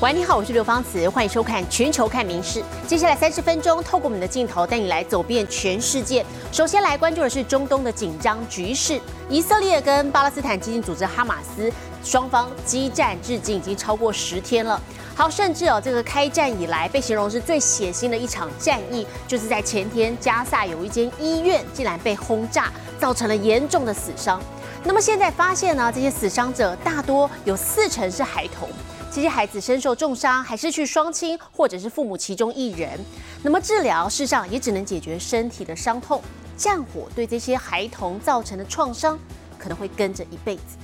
喂，你好，我是刘芳慈，欢迎收看《全球看名事》。接下来三十分钟，透过我们的镜头带你来走遍全世界。首先来关注的是中东的紧张局势，以色列跟巴勒斯坦激进组织哈马斯双方激战至今已经超过十天了。好，甚至哦，这个开战以来被形容是最血腥的一场战役，就是在前天加萨有一间医院竟然被轰炸，造成了严重的死伤。那么现在发现呢，这些死伤者大多有四成是孩童。这些孩子身受重伤，还失去双亲或者是父母其中一人，那么治疗事实上也只能解决身体的伤痛，战火对这些孩童造成的创伤可能会跟着一辈子。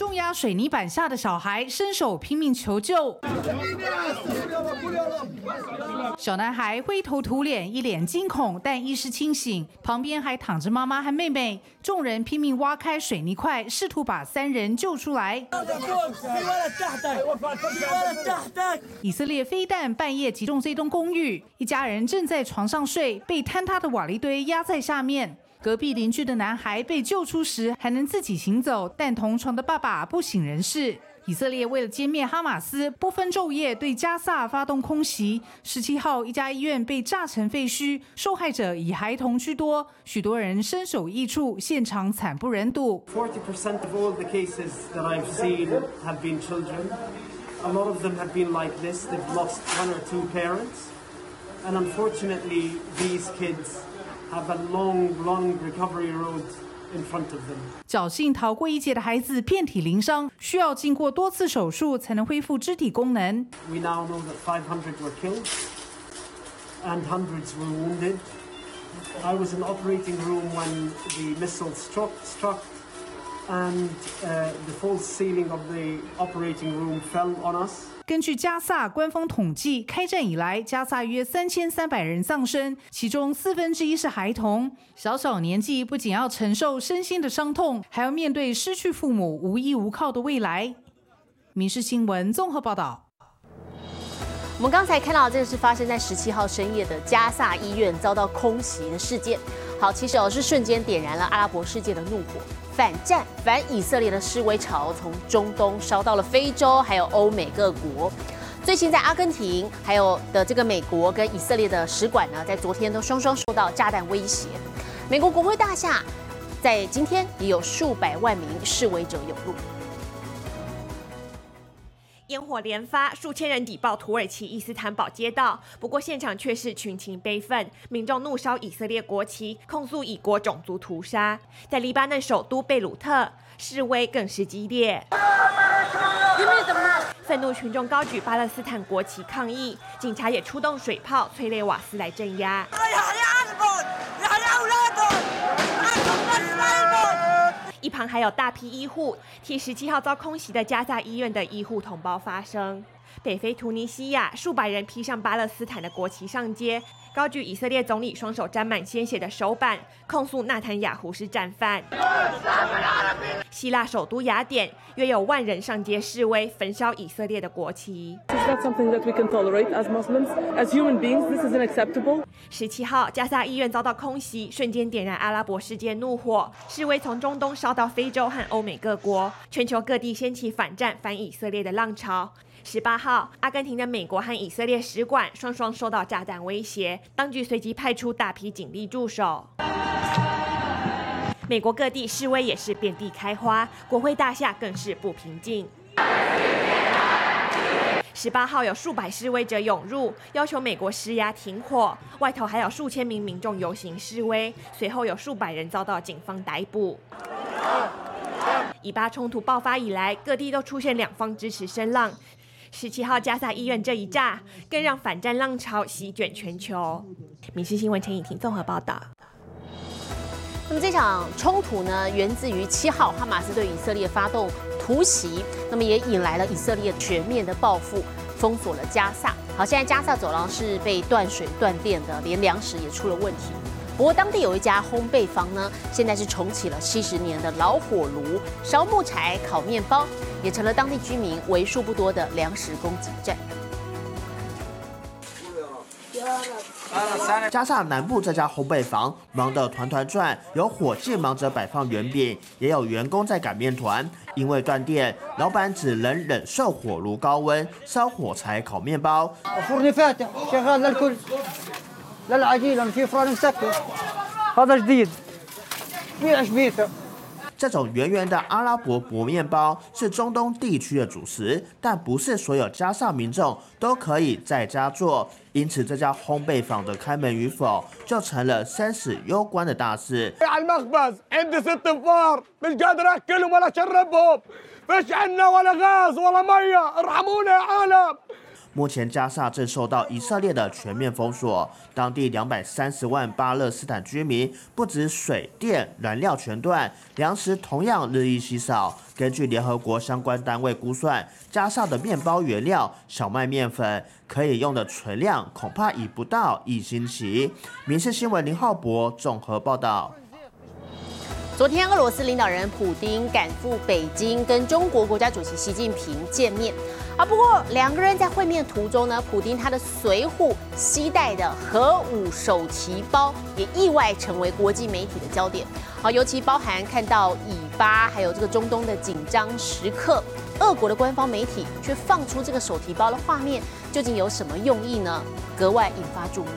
重压水泥板下的小孩伸手拼命求救，小男孩灰头土脸，一脸惊恐，但意识清醒，旁边还躺着妈妈和妹妹。众人拼命挖开水泥块，试图把三人救出来。以色列飞弹半夜击中这栋公寓，一家人正在床上睡，被坍塌的瓦砾堆压在下面。隔壁邻居的男孩被救出时还能自己行走，但同床的爸爸不省人事。以色列为了歼灭哈马斯，不分昼夜对加萨发动空袭。十七号，一家医院被炸成废墟，受害者以孩童居多，许多人身首异处，现场惨不忍睹。Forty percent of all the cases that I've seen have been children. A lot of them have been like this. They've lost one or two parents, and unfortunately, these kids. have a long, long recovery road in front of them. 侥幸逃过一劫的孩子遍体鳞伤，需要经过多次手术才能恢复肢体功能。We now know that 500 were killed and hundreds were wounded. I was in the operating room when the missile struck, struck and uh, the false ceiling of the operating room fell on us. 根据加萨官方统计，开战以来，加萨约三千三百人丧生，其中四分之一是孩童。小小年纪不仅要承受身心的伤痛，还要面对失去父母、无依无靠的未来。民事新闻综合报道。我们刚才看到，这个是发生在十七号深夜的加萨医院遭到空袭的事件。好，其实哦是瞬间点燃了阿拉伯世界的怒火。反战反以色列的示威潮从中东烧到了非洲，还有欧美各国。最近在阿根廷，还有的这个美国跟以色列的使馆呢，在昨天都双双受到炸弹威胁。美国国会大厦在今天也有数百万名示威者涌入。烟火连发，数千人抵爆土耳其伊斯坦堡街道。不过现场却是群情悲愤，民众怒烧以色列国旗，控诉以国种族屠杀。在黎巴嫩首都贝鲁特，示威更是激烈。愤怒群众高举巴勒斯坦国旗抗议，警察也出动水炮、催泪瓦斯来镇压。一旁还有大批医护替十七号遭空袭的加萨医院的医护同胞发声。北非突尼西亚数百人披上巴勒斯坦的国旗上街。高举以色列总理双手沾满鲜血的手板，控诉纳坦雅胡是战犯。希腊首都雅典约有万人上街示威，焚烧以色列的国旗。十七号，加沙医院遭到空袭，瞬间点燃阿拉伯世界怒火，示威从中东烧到非洲和欧美各国，全球各地掀起反战、反以色列的浪潮。十八号，阿根廷的美国和以色列使馆双双受到炸弹威胁，当局随即派出大批警力驻守。美国各地示威也是遍地开花，国会大厦更是不平静。十八号有数百示威者涌入，要求美国施压停火，外头还有数千名民众游行示威，随后有数百人遭到警方逮捕。以巴冲突爆发以来，各地都出现两方支持声浪。十七号加萨医院这一炸，更让反战浪潮席卷全球。民事新闻陈以婷综合报道。那么这场冲突呢，源自于七号哈马斯对以色列发动突袭，那么也引来了以色列全面的报复，封锁了加萨。好，现在加萨走廊是被断水断电的，连粮食也出了问题。不过当地有一家烘焙坊呢，现在是重启了七十年的老火炉，烧木柴烤面包，也成了当地居民为数不多的粮食供给站。加上南部这家烘焙房忙得团团转，有伙计忙着摆放圆饼，也有员工在擀面团。因为断电，老板只能忍受火炉高温，烧火柴烤面包。这种圆圆的阿拉伯薄面包是中东地区的主食，但不是所有加沙民众都可以在家做，因此这家烘焙坊的开门与否就成了生死攸关的大事。目前加沙正受到以色列的全面封锁，当地两百三十万巴勒斯坦居民不止水电燃料全断，粮食同样日益稀少。根据联合国相关单位估算，加沙的面包原料小麦面粉可以用的存量恐怕已不到一星期。民事新闻林浩博综合报道。昨天，俄罗斯领导人普京赶赴北京，跟中国国家主席习近平见面。啊，不过两个人在会面途中呢，普京他的随扈携带的核武手提包也意外成为国际媒体的焦点。啊，尤其包含看到以巴还有这个中东的紧张时刻，俄国的官方媒体却放出这个手提包的画面，究竟有什么用意呢？格外引发注目。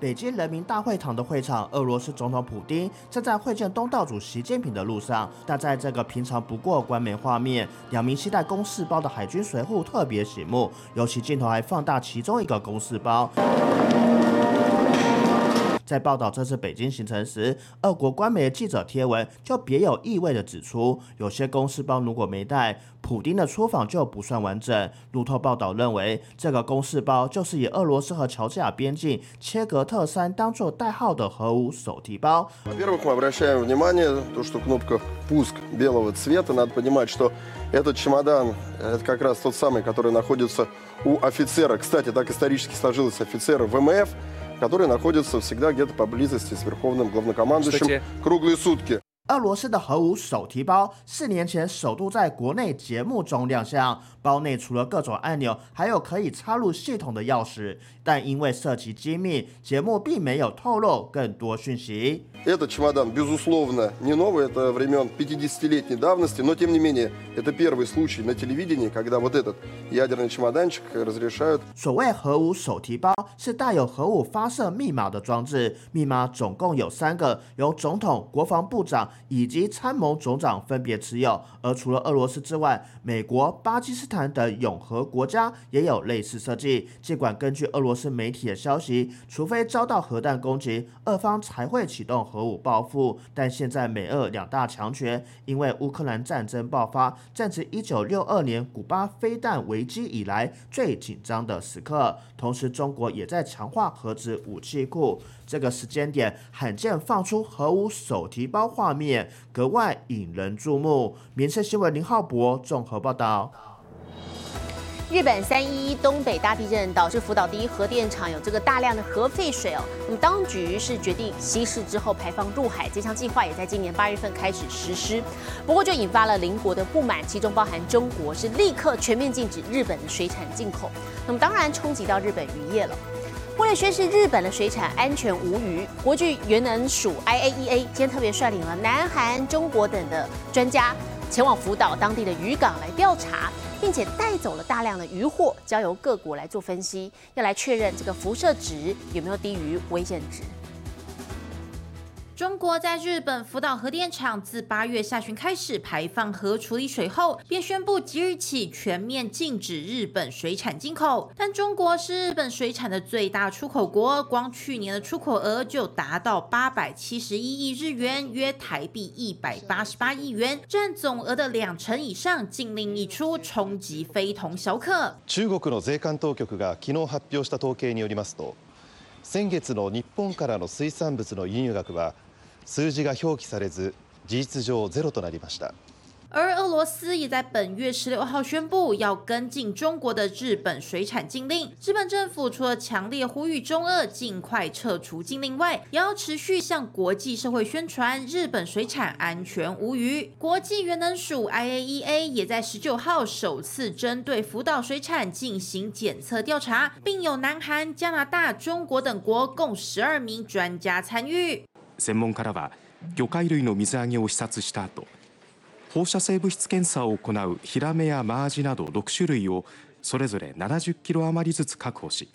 北京人民大会堂的会场，俄罗斯总统普京正在会见东道主习近平的路上。但在这个平常不过官媒画面，两名携带公事包的海军随护特别醒目，尤其镜头还放大其中一个公事包。在报道这次北京行程时，俄国官媒的记者贴文就别有意味地指出，有些公事包如果没带，普京的出访就不算完整。路透报道认为，这个公事包就是以俄罗斯和乔治亚边境切格特山当做代号的核武手提包。Во-первых, мы обращаем внимание то, что кнопка пуск белого цвета. Надо понимать, что этот чемодан это как раз тот самый, который находится у офицера. Кстати, так исторически сложилось офицера ВМФ. Которые находятся всегда где-то поблизости с верховным главнокомандующим круглые сутки. 俄罗斯的核武手提包四年前首度在国内节目中亮相，包内除了各种按钮，还有可以插入系统的钥匙。但因为涉及机密，节目并没有透露更多讯息。Этот чемодан, безусловно, не новый, это времен 50-летней давности, но тем не менее, это первый случай на телевидении, когда вот этот ядерный чемоданчик разрешают. 所谓核武手提包是带有核武发射密码的装置，密码总共有三个，由总统、国防部长。 以及参谋总长分别持有，而除了俄罗斯之外，美国、巴基斯坦等永和国家也有类似设计。尽管根据俄罗斯媒体的消息，除非遭到核弹攻击，俄方才会启动核武报复，但现在美俄两大强权因为乌克兰战争爆发，正值一九六二年古巴飞弹危机以来最紧张的时刻，同时中国也在强化核子武器库。这个时间点罕见放出核武手提包画面，格外引人注目。民生新闻林浩博综合报道。日本三一一东北大地震导致福岛第一核电厂有这个大量的核废水哦，那么当局是决定稀释之后排放入海，这项计划也在今年八月份开始实施。不过就引发了邻国的不满，其中包含中国是立刻全面禁止日本的水产进口，那么当然冲击到日本渔业了。为了宣示日本的水产安全无虞，国际原能署 IAEA 今天特别率领了南韩、中国等的专家前往福岛当地的渔港来调查，并且带走了大量的渔获，交由各国来做分析，要来确认这个辐射值有没有低于危险值。中国在日本福岛核电厂自八月下旬开始排放核处理水后，便宣布即日起全面禁止日本水产进口。但中国是日本水产的最大出口国，光去年的出口额就达到八百七十一亿日元，约台币一百八十八亿元，占总额的两成以上。禁令一出，冲击非同小可。中国の税関当局が昨日発表した統計によりますと、先月の日本からの水産物の輸入額は 数字が表記されず事実上ゼロとなりました。 而俄罗斯也在本月十六号宣布要跟进中国的日本水产禁令。日本政府除了强烈呼吁中俄尽快撤除禁令外，也要持续向国际社会宣传日本水产安全无虞。国际原能署 IAEA 也在十九号首次针对福岛水产进行检测调查，并有南韩、加拿大、中国等国共十二名专家参与。 専門家らは魚介類の水揚げを視察した後放射性物質検査を行うヒラメやマアジなど6種類をそれぞれ70キロ余りずつ確保し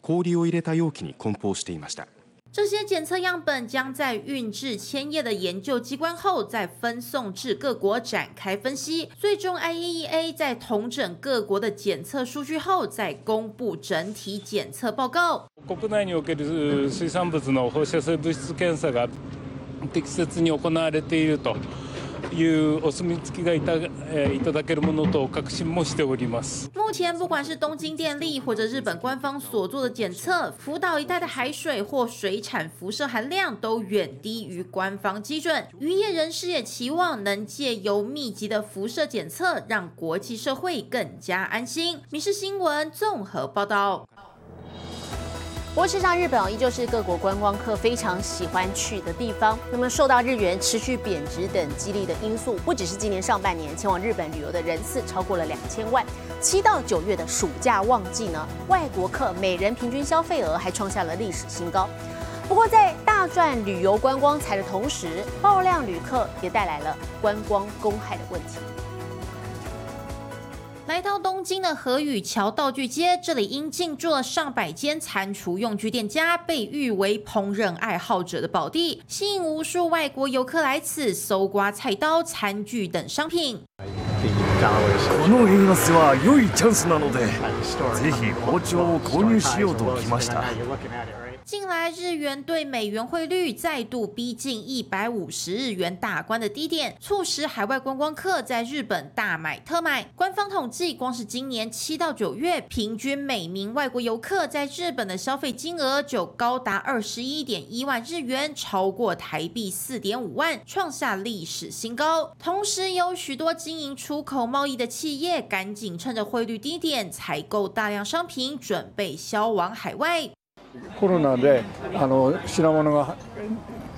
氷を入れた容器に梱包していました。这些检测样本将在运至千叶的研究机关后，再分送至各国展开分析。最终，IAEA 在统整各国的检测数据后，再公布整体检测报告。国内における水産物の放射性物質検査が適切に行われていると。 目前，不管是东京电力或者日本官方所做的检测，福岛一带的海水或水产辐射含量都远低于官方基准。渔业人士也期望能借由密集的辐射检测，让国际社会更加安心。民事新闻综合报道。不过，事实上，日本哦依旧是各国观光客非常喜欢去的地方。那么，受到日元持续贬值等激励的因素，不只是今年上半年前往日本旅游的人次超过了两千万，七到九月的暑假旺季呢，外国客每人平均消费额还创下了历史新高。不过，在大赚旅游观光财的同时，爆量旅客也带来了观光公害的问题。来到东京的河宇桥道具街，这里因进驻了上百间餐厨用具店家，被誉为烹饪爱好者的宝地，吸引无数外国游客来此搜刮菜刀、餐具等商品。この円安は良いチャンスなので、ぜひ包丁を購入しようと来ました。 近来日元对美元汇率再度逼近一百五十日元大关的低点，促使海外观光客在日本大买特买。官方统计，光是今年七到九月，平均每名外国游客在日本的消费金额就高达二十一点一万日元，超过台币四点五万，创下历史新高。同时，有许多经营出口贸易的企业，赶紧趁着汇率低点采购大量商品，准备销往海外。コロナであの品物が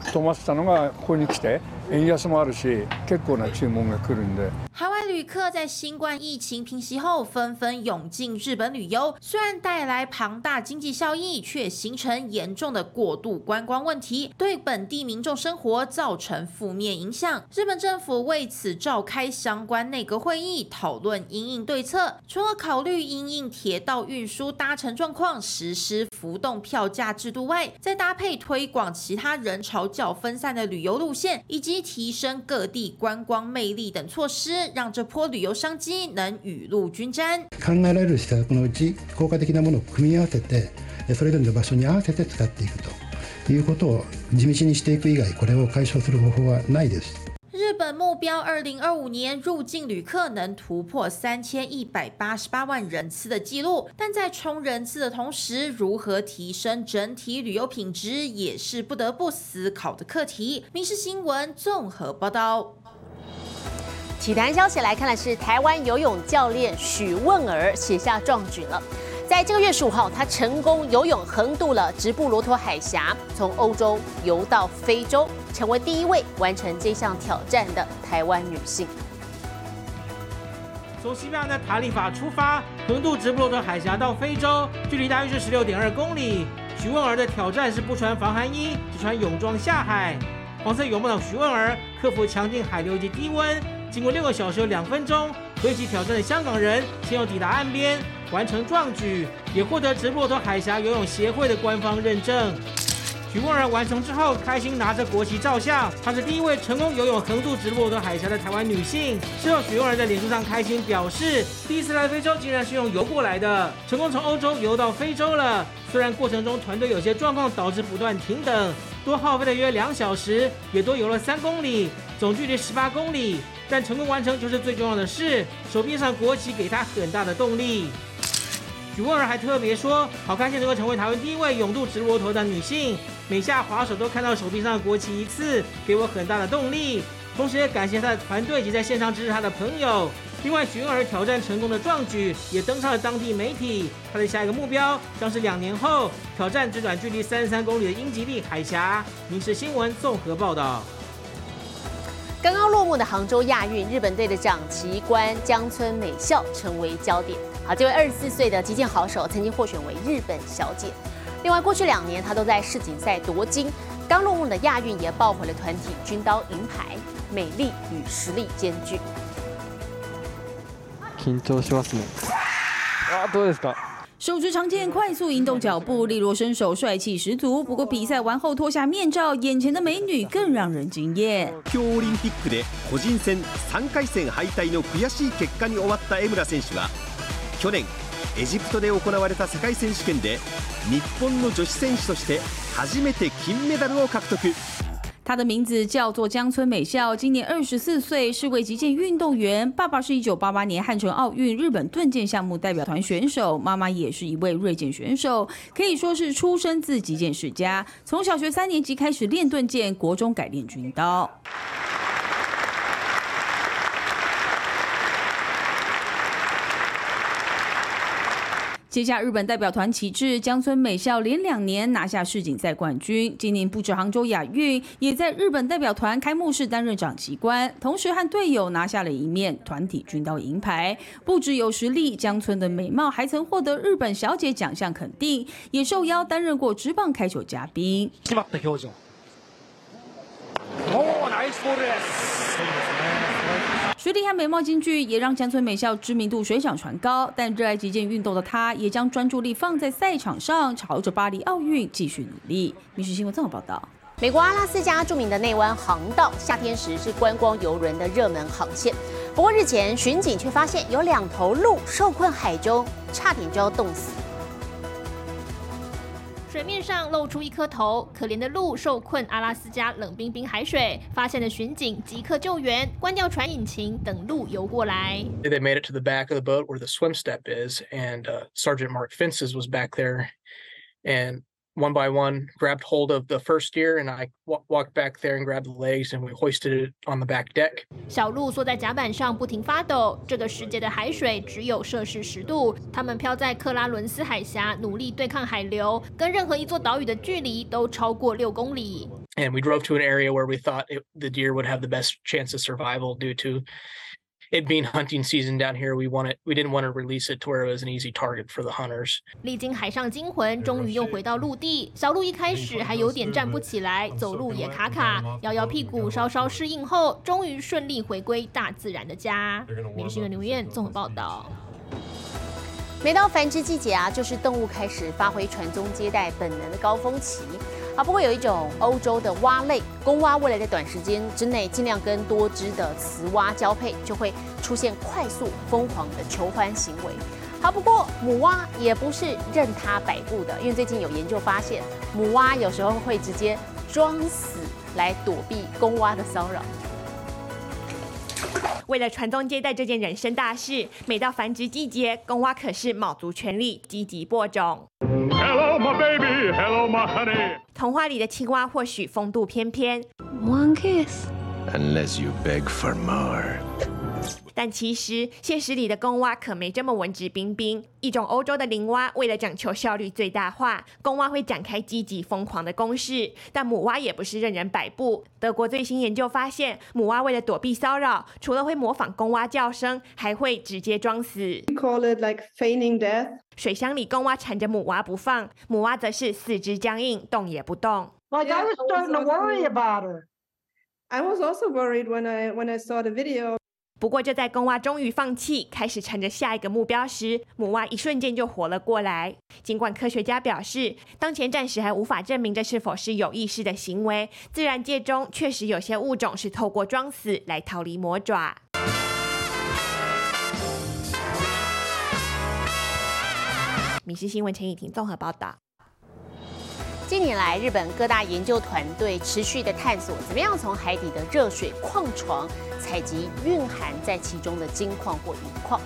止まってたのがここに来て円安もあるし結構な注文が来るんで。旅客在新冠疫情平息后纷纷涌进日本旅游，虽然带来庞大经济效益，却形成严重的过度观光问题，对本地民众生活造成负面影响。日本政府为此召开相关内阁会议，讨论应对策。除了考虑因应铁道运输搭乘状况实施浮动票价制度外，再搭配推广其他人潮较分散的旅游路线，以及提升各地观光魅力等措施。让这波旅游商机能雨露均沾。考えられる施策のうち効果的なものを組み合わせて、それぞれの場所に合わせて使っていくということを地道にしていく以外、これを解消する方法はないです。日本目标二零二五年入境旅客能突破三千一百八十八万人次的记录，但在冲人次的同时，如何提升整体旅游品质也是不得不思考的课题。民事新闻综合报道。 体坛消息来看的是，台湾游泳教练许问儿写下壮举了。在这个月十五号，他成功游泳横渡了直布罗陀海峡，从欧洲游到非洲，成为第一位完成这项挑战的台湾女性。从西班牙的塔利法出发，横渡直布罗陀海峡到非洲，距离大约是十六点二公里。许问儿的挑战是不穿防寒衣，只穿泳装下海。黄色泳帽的许问儿克服强劲海流及低温。经过六个小时有两分钟，和一起挑战的香港人先后抵达岸边，完成壮举，也获得直布罗陀海峡游泳协会的官方认证。许梦然完成之后，开心拿着国旗照相。她是第一位成功游泳横渡直布罗陀海峡的台湾女性。事后，许梦然在脸书上开心表示，第一次来非洲竟然是用游过来的，成功从欧洲游到非洲了。虽然过程中团队有些状况导致不断停等，多耗费了约两小时，也多游了三公里，总距离十八公里。但成功完成就是最重要的事。手臂上国旗给他很大的动力。许文儿还特别说：“好开心能够成为台湾第一位勇渡直罗陀的女性，每下滑手都看到手臂上的国旗一次，给我很大的动力。同时也感谢他的团队及在线上支持他的朋友。另外，许文儿挑战成功的壮举也登上了当地媒体。他的下一个目标将是两年后挑战最短距离三十三公里的英吉利海峡。民事新闻综合报道。刚刚落幕的杭州亚运，日本队的长旗官江村美孝成为焦点。好，这位二十四岁的击剑好手曾经获选为日本小姐。另外，过去两年他都在世锦赛夺金。刚落幕的亚运也抱回了团体军刀银牌，美丽与实力兼具。緊張しますね。あ、どうですか？ 手持长剑，快速移动脚步，利落身手，帅气十足。不过比赛完后脱下面罩，眼前的美女更让人惊艳。東京オリンピックで個人戦3回戦敗退の悔しい結果に終わった江村選手は、去年エジプトで行われた世界選手権で日本の女子選手として初めて金メダルを獲得。他的名字叫做江村美孝，今年二十四岁，是位击剑运动员。爸爸是一九八八年汉城奥运日本盾剑项目代表团选手，妈妈也是一位锐剑选手，可以说是出生自击剑世家。从小学三年级开始练盾剑，国中改练军刀。接下日本代表团旗帜，江村美孝连两年拿下世锦赛冠军。今年不止杭州亚运，也在日本代表团开幕式担任长旗官，同时和队友拿下了一面团体军刀银牌。不止有实力，江村的美貌还曾获得日本小姐奖项肯定，也受邀担任过职棒开球嘉宾。实力和美貌兼具，也让江村美孝知名度水涨船高。但热爱击剑运动的她，也将专注力放在赛场上，朝着巴黎奥运继续努力。民事新闻综合报道：美国阿拉斯加著名的内湾航道，夏天时是观光游轮的热门航线。不过日前巡警却发现有两头鹿受困海中，差点就要冻死。水面上露出一颗头，可怜的鹿受困阿拉斯加冷冰冰海水，发现的巡警即刻救援，关掉船引擎，等鹿游过来。They made it to the back of the boat where the swim step is, and uh, Sergeant Mark Fences was back there, and one by one grabbed hold of the first steer and I walked back there and grabbed the legs and we hoisted it on the back deck. 小鹿缩在甲板上不停发抖。这个世界的海水只有摄氏十度，它们漂在克拉伦斯海峡，努力对抗海流，跟任何一座岛屿的距离都超过六公里。And we drove to an area where we thought it, the deer would have the best chance of survival due to it being hunting season down here, we wanted we didn't want to release it to where it was an easy target for the hunters. 历经海上惊魂，终于又回到陆地。小鹿一开始还有点站不起来，走路也卡卡，摇摇屁股，稍稍适应后，终于顺利回归大自然的家。民新闻刘燕综合报道。每到繁殖季节啊，就是动物开始发挥传宗接代本能的高峰期。啊，不过有一种欧洲的蛙类公蛙，未来在短时间之内尽量跟多只的雌蛙交配，就会出现快速疯狂的求欢行为。好，不过母蛙也不是任它摆布的，因为最近有研究发现，母蛙有时候会直接装死来躲避公蛙的骚扰。为了传宗接代这件人生大事，每到繁殖季节，公蛙可是卯足全力，积极播种。Hello my baby, hello my honey。童话里的青蛙或许风度翩翩，One kiss, unless you beg for more。 但其实现实里的公蛙可没这么文质彬彬。一种欧洲的灵蛙，为了讲求效率最大化，公蛙会展开积极疯狂的攻势。但母蛙也不是任人摆布。德国最新研究发现，母蛙为了躲避骚扰，除了会模仿公蛙叫声，还会直接装死。We call it like feigning death。水箱里公蛙缠着母蛙不放，母蛙则是四肢僵硬，动也不动。Like I was starting to worry about it. I was also worried when I when I saw the video. 不过，就在公蛙终于放弃，开始乘着下一个目标时，母蛙一瞬间就活了过来。尽管科学家表示，当前暂时还无法证明这是否是有意识的行为，自然界中确实有些物种是透过装死来逃离魔爪。米氏新闻陈以婷综合报道。近年来，日本各大研究团队持续的探索，怎么样从海底的热水矿床采集蕴含在其中的金矿或银矿。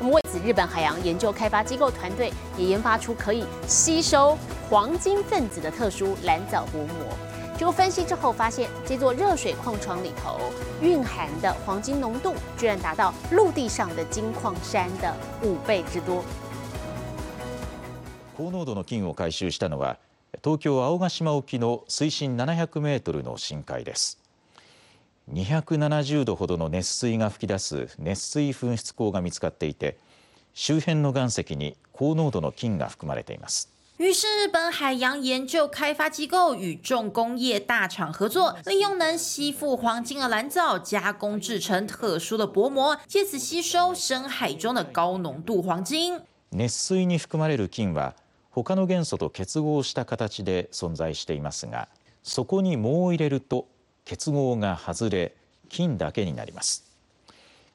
那么为此，日本海洋研究开发机构团队也研发出可以吸收黄金分子的特殊蓝藻薄膜。 经过分析之后，发现这座热水矿床里头蕴含的黄金浓度，居然达到陆地上的金矿山的五倍之多。高濃度の金を回収したのは 東京青ヶ島沖の水深700メートルの深海です。270度ほどの熱水が噴き出す熱水噴出口が見つかっていて、周辺の岩石に高濃度の金が含まれています。于是，日本海洋研究开发机构与重工业大厂合作，利用能吸附黄金的蓝藻加工制成特殊的薄膜，借此吸收深海中的高浓度黄金。熱水に含まれる金は他の元素と結合した形で存在していますが、そこに藻を入れると結合が外れ金だけになります。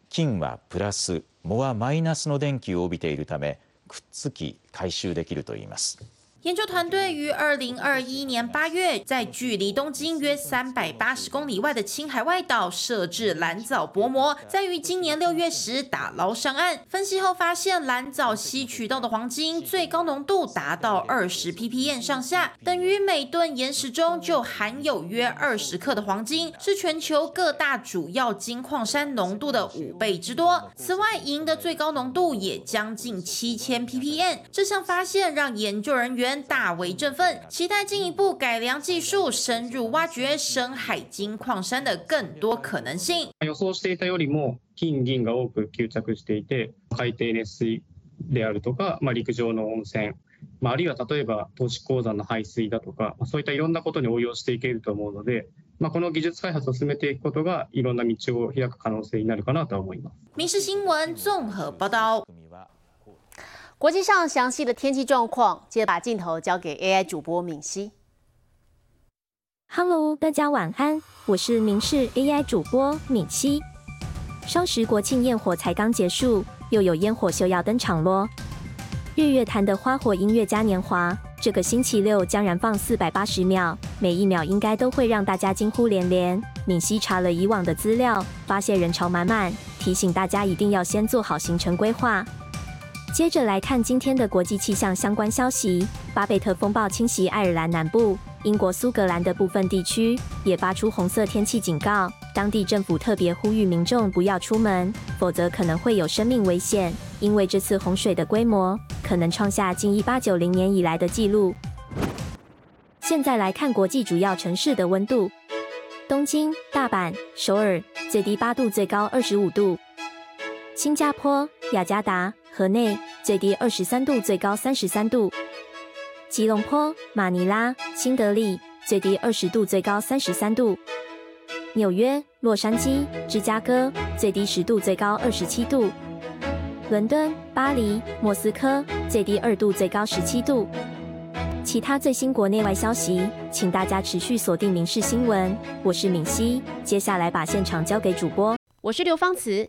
金はプラス、藻はマイナスの電気を帯びているため、くっつき回収できるといいます。研究团队于二零二一年八月，在距离东京约三百八十公里外的青海外岛设置蓝藻薄膜，在于今年六月时打捞上岸。分析后发现，蓝藻吸取到的黄金最高浓度达到二十 ppm 上下，等于每吨岩石中就含有约二十克的黄金，是全球各大主要金矿山浓度的五倍之多。此外，银的最高浓度也将近七千 ppm。这项发现让研究人员。大为振奋，期待进一步改良技术，深入挖掘深海金矿山的更多可能性。予想していたよりも金銀が多く吸着していて、海底熱水であるとか、まあ陸上の温泉、まああるいは例えば都市鉱山の排水だとか、そういったいろんなことに応用していけると思うので。まあこの技術開発を進めていくことがいろんな道を開く可能性になるかなと思います。民事新闻综合报道。国际上详细的天气状况，接着把镜头交给 AI 主播敏熙。Hello，大家晚安，我是明视 AI 主播敏熙。双十国庆焰火才刚结束，又有烟火秀要登场咯。日月潭的花火音乐嘉年华，这个星期六将燃放四百八十秒，每一秒应该都会让大家惊呼连连。敏熙查了以往的资料，发现人潮满满，提醒大家一定要先做好行程规划。接着来看今天的国际气象相关消息。巴贝特风暴侵袭爱尔兰南部，英国苏格兰的部分地区也发出红色天气警告。当地政府特别呼吁民众不要出门，否则可能会有生命危险。因为这次洪水的规模可能创下近一八九零年以来的纪录。现在来看国际主要城市的温度：东京、大阪、首尔，最低八度，最高二十五度；新加坡、雅加达。河内最低二十三度，最高三十三度；吉隆坡、马尼拉、新德里最低二十度，最高三十三度；纽约、洛杉矶、芝加哥最低十度，最高二十七度；伦敦、巴黎、莫斯科最低二度，最高十七度。其他最新国内外消息，请大家持续锁定《民事新闻》。我是敏熙，接下来把现场交给主播，我是刘芳慈。